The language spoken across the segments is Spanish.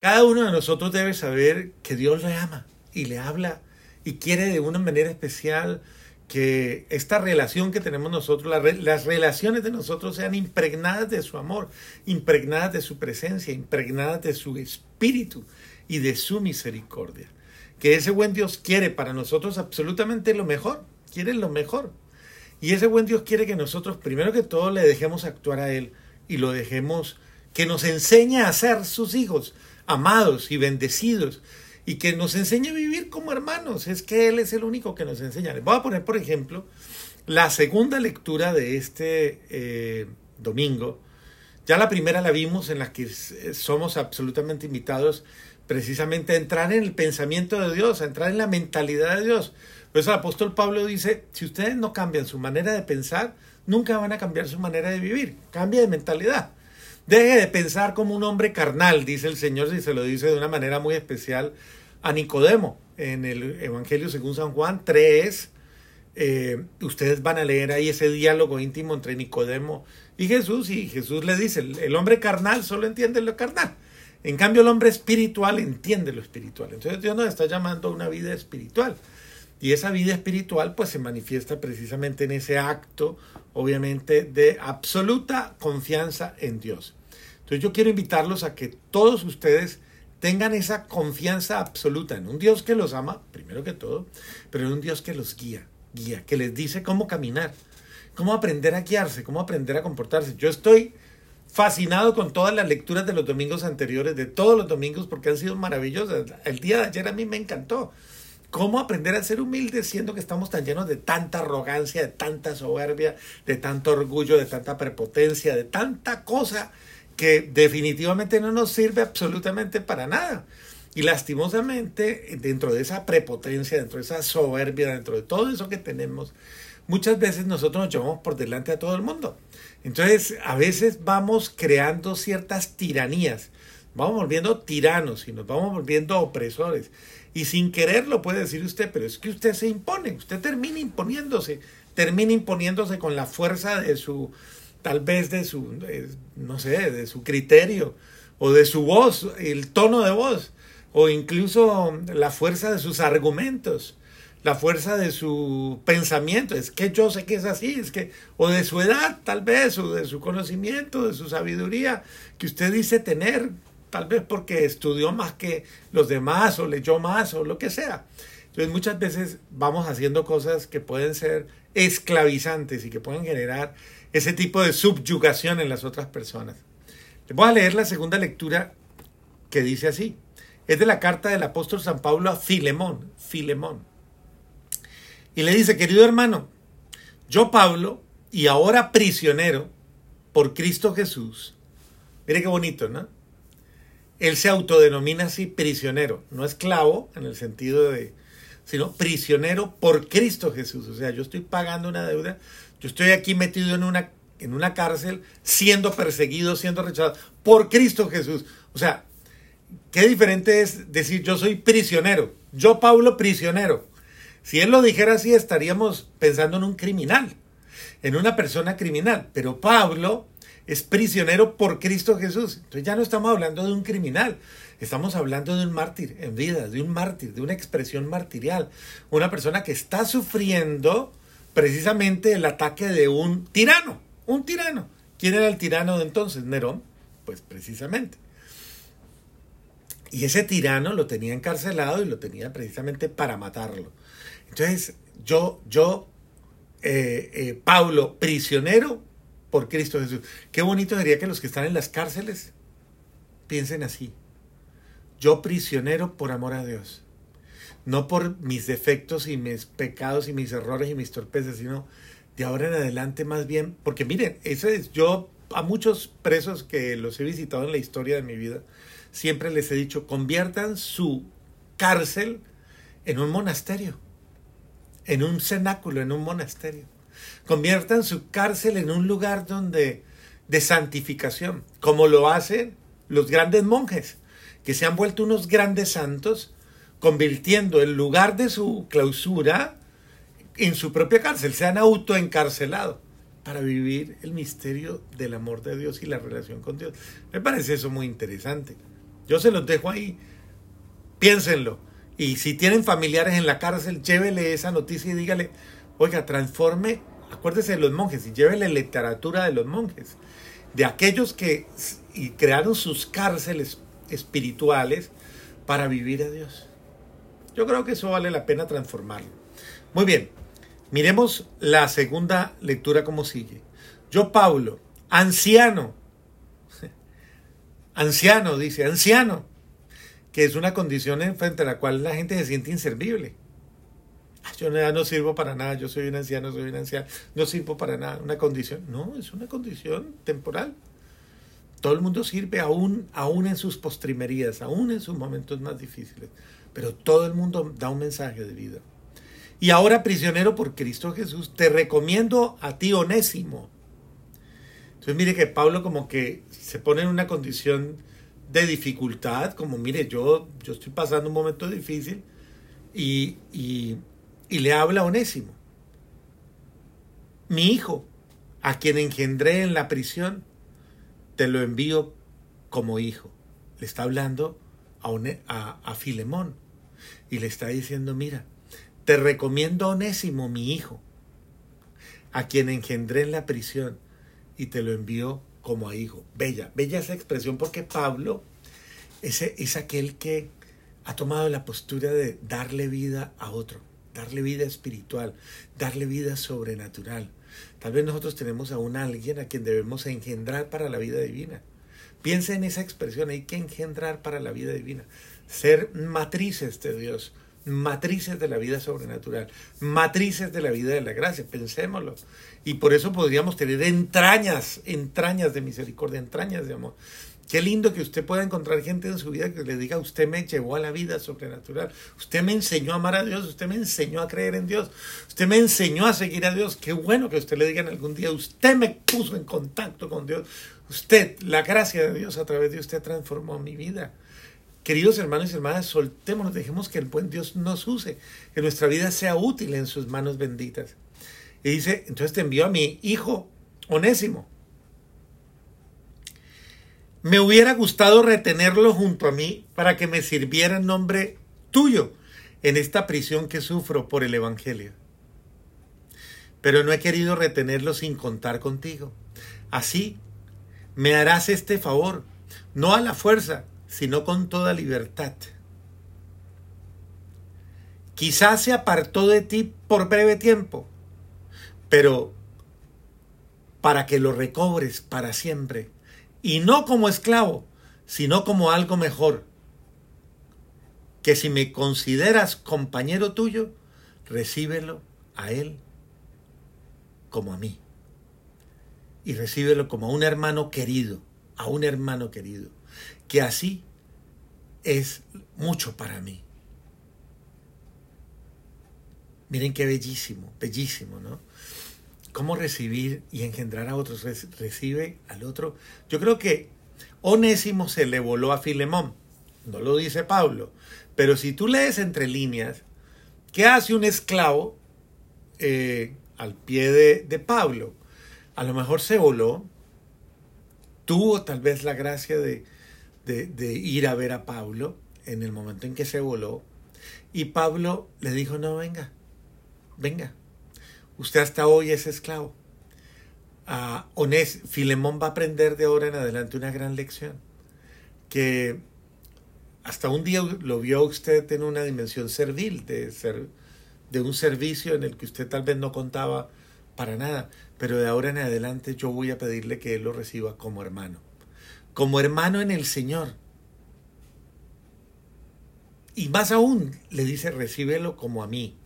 Cada uno de nosotros debe saber que Dios le ama y le habla y quiere de una manera especial que esta relación que tenemos nosotros, las relaciones de nosotros sean impregnadas de su amor, impregnadas de su presencia, impregnadas de su espíritu y de su misericordia. Que ese buen Dios quiere para nosotros absolutamente lo mejor, quiere lo mejor. Y ese buen Dios quiere que nosotros, primero que todo, le dejemos actuar a Él y lo dejemos, que nos enseñe a ser sus hijos, amados y bendecidos, y que nos enseñe a vivir como hermanos. Es que Él es el único que nos enseña. Les voy a poner, por ejemplo, la segunda lectura de este eh, domingo. Ya la primera la vimos en la que somos absolutamente invitados precisamente a entrar en el pensamiento de Dios, a entrar en la mentalidad de Dios. Por eso el apóstol Pablo dice, si ustedes no cambian su manera de pensar, nunca van a cambiar su manera de vivir. Cambia de mentalidad. Deje de pensar como un hombre carnal, dice el Señor, y se lo dice de una manera muy especial a Nicodemo en el Evangelio según San Juan 3. Eh, ustedes van a leer ahí ese diálogo íntimo entre Nicodemo y Jesús y Jesús le dice, el, hombre carnal solo entiende lo carnal. En cambio el hombre espiritual entiende lo espiritual. Entonces Dios nos está llamando a una vida espiritual. Y esa vida espiritual pues se manifiesta precisamente en ese acto, obviamente, de absoluta confianza en Dios. Entonces yo quiero invitarlos a que todos ustedes tengan esa confianza absoluta en un Dios que los ama, primero que todo, pero en un Dios que los guía, guía, que les dice cómo caminar, cómo aprender a guiarse, cómo aprender a comportarse. Yo estoy fascinado con todas las lecturas de los domingos anteriores, de todos los domingos, porque han sido maravillosas. El día de ayer a mí me encantó. ¿Cómo aprender a ser humilde siendo que estamos tan llenos de tanta arrogancia, de tanta soberbia, de tanto orgullo, de tanta prepotencia, de tanta cosa que definitivamente no nos sirve absolutamente para nada. Y lastimosamente, dentro de esa prepotencia, dentro de esa soberbia, dentro de todo eso que tenemos, muchas veces nosotros nos llevamos por delante a todo el mundo. Entonces, a veces vamos creando ciertas tiranías, vamos volviendo tiranos y nos vamos volviendo opresores. Y sin quererlo puede decir usted, pero es que usted se impone, usted termina imponiéndose, termina imponiéndose con la fuerza de su tal vez de su, no sé, de su criterio o de su voz, el tono de voz, o incluso la fuerza de sus argumentos, la fuerza de su pensamiento, es que yo sé que es así, es que, o de su edad tal vez, o de su conocimiento, de su sabiduría, que usted dice tener, tal vez porque estudió más que los demás, o leyó más, o lo que sea. Entonces muchas veces vamos haciendo cosas que pueden ser esclavizantes y que pueden generar ese tipo de subyugación en las otras personas. Les voy a leer la segunda lectura que dice así. Es de la carta del apóstol San Pablo a Filemón, Filemón. Y le dice, querido hermano, yo Pablo, y ahora prisionero por Cristo Jesús. Mire qué bonito, ¿no? Él se autodenomina así prisionero, no esclavo en el sentido de, sino prisionero por Cristo Jesús. O sea, yo estoy pagando una deuda yo estoy aquí metido en una, en una cárcel, siendo perseguido, siendo rechazado por Cristo Jesús. O sea, qué diferente es decir yo soy prisionero. Yo, Pablo, prisionero. Si él lo dijera así, estaríamos pensando en un criminal, en una persona criminal. Pero Pablo es prisionero por Cristo Jesús. Entonces ya no estamos hablando de un criminal, estamos hablando de un mártir en vida, de un mártir, de una expresión martirial. Una persona que está sufriendo precisamente el ataque de un tirano, un tirano. ¿Quién era el tirano de entonces? Nerón, pues precisamente. Y ese tirano lo tenía encarcelado y lo tenía precisamente para matarlo. Entonces, yo, yo, eh, eh, Pablo, prisionero por Cristo Jesús. Qué bonito sería que los que están en las cárceles piensen así. Yo prisionero por amor a Dios no por mis defectos y mis pecados y mis errores y mis torpezas, sino de ahora en adelante más bien, porque miren, ese es, yo a muchos presos que los he visitado en la historia de mi vida, siempre les he dicho, conviertan su cárcel en un monasterio, en un cenáculo, en un monasterio. Conviertan su cárcel en un lugar donde de santificación, como lo hacen los grandes monjes, que se han vuelto unos grandes santos convirtiendo el lugar de su clausura en su propia cárcel, se han autoencarcelado para vivir el misterio del amor de Dios y la relación con Dios. Me parece eso muy interesante. Yo se los dejo ahí. Piénsenlo. Y si tienen familiares en la cárcel, llévele esa noticia y dígale, oiga, transforme, acuérdese de los monjes y llévele literatura de los monjes, de aquellos que y crearon sus cárceles espirituales para vivir a Dios. Yo creo que eso vale la pena transformarlo. Muy bien, miremos la segunda lectura como sigue. Yo, Pablo, anciano, anciano, dice, anciano, que es una condición frente a la cual la gente se siente inservible. Yo no sirvo para nada, yo soy un anciano, soy un anciano, no sirvo para nada, una condición. No, es una condición temporal. Todo el mundo sirve aún, aún en sus postrimerías, aún en sus momentos más difíciles, pero todo el mundo da un mensaje de vida. Y ahora, prisionero por Cristo Jesús, te recomiendo a ti, Onésimo. Entonces, mire que Pablo como que se pone en una condición de dificultad, como mire, yo, yo estoy pasando un momento difícil y, y, y le habla a Onésimo, mi hijo, a quien engendré en la prisión, te lo envío como hijo. Le está hablando a, Filemón y le está diciendo, mira, te recomiendo a Onésimo, mi hijo, a quien engendré en la prisión y te lo envío como a hijo. Bella, bella esa expresión porque Pablo ese, es aquel que ha tomado la postura de darle vida a otro, darle vida espiritual, darle vida sobrenatural. Tal vez nosotros tenemos a un alguien a quien debemos engendrar para la vida divina. Piensa en esa expresión, hay que engendrar para la vida divina. Ser matrices de Dios, matrices de la vida sobrenatural, matrices de la vida de la gracia, pensémoslo. Y por eso podríamos tener entrañas, entrañas de misericordia, entrañas de amor. Qué lindo que usted pueda encontrar gente en su vida que le diga, usted me llevó a la vida sobrenatural, usted me enseñó a amar a Dios, usted me enseñó a creer en Dios, usted me enseñó a seguir a Dios. Qué bueno que usted le diga en algún día, usted me puso en contacto con Dios, usted, la gracia de Dios a través de usted transformó mi vida. Queridos hermanos y hermanas, soltémonos, dejemos que el buen Dios nos use, que nuestra vida sea útil en sus manos benditas. Y dice, entonces te envió a mi hijo onésimo me hubiera gustado retenerlo junto a mí para que me sirviera en nombre tuyo en esta prisión que sufro por el Evangelio. Pero no he querido retenerlo sin contar contigo. Así me harás este favor, no a la fuerza, sino con toda libertad. Quizás se apartó de ti por breve tiempo, pero para que lo recobres para siempre y no como esclavo, sino como algo mejor, que si me consideras compañero tuyo, recíbelo a él como a mí. Y recíbelo como a un hermano querido, a un hermano querido, que así es mucho para mí. Miren qué bellísimo, bellísimo, ¿no? Cómo recibir y engendrar a otros. Recibe al otro. Yo creo que Onésimo se le voló a Filemón. No lo dice Pablo. Pero si tú lees entre líneas, ¿qué hace un esclavo eh, al pie de, Pablo? A lo mejor se voló, tuvo tal vez la gracia de, de, ir a ver a Pablo en el momento en que se voló. Y Pablo le dijo, no, venga, venga, Usted hasta hoy es esclavo. Uh, Onés, Filemón va a aprender de ahora en adelante una gran lección. Que hasta un día lo vio usted en una dimensión servil, de, ser, de un servicio en el que usted tal vez no contaba para nada. Pero de ahora en adelante yo voy a pedirle que él lo reciba como hermano. Como hermano en el Señor. Y más aún, le dice, recíbelo como a mí,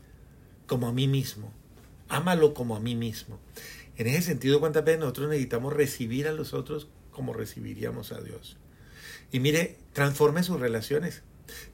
como a mí mismo ámalo como a mí mismo. En ese sentido, ¿cuántas veces nosotros necesitamos recibir a los otros como recibiríamos a Dios? Y mire, transforme sus relaciones.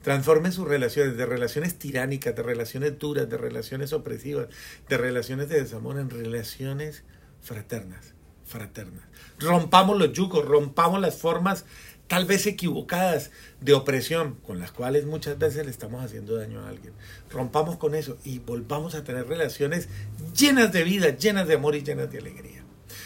Transforme sus relaciones, de relaciones tiránicas, de relaciones duras, de relaciones opresivas, de relaciones de desamor, en relaciones fraternas, fraternas. Rompamos los yugos, rompamos las formas tal vez equivocadas de opresión, con las cuales muchas veces le estamos haciendo daño a alguien. Rompamos con eso y volvamos a tener relaciones llenas de vida, llenas de amor y llenas de alegría.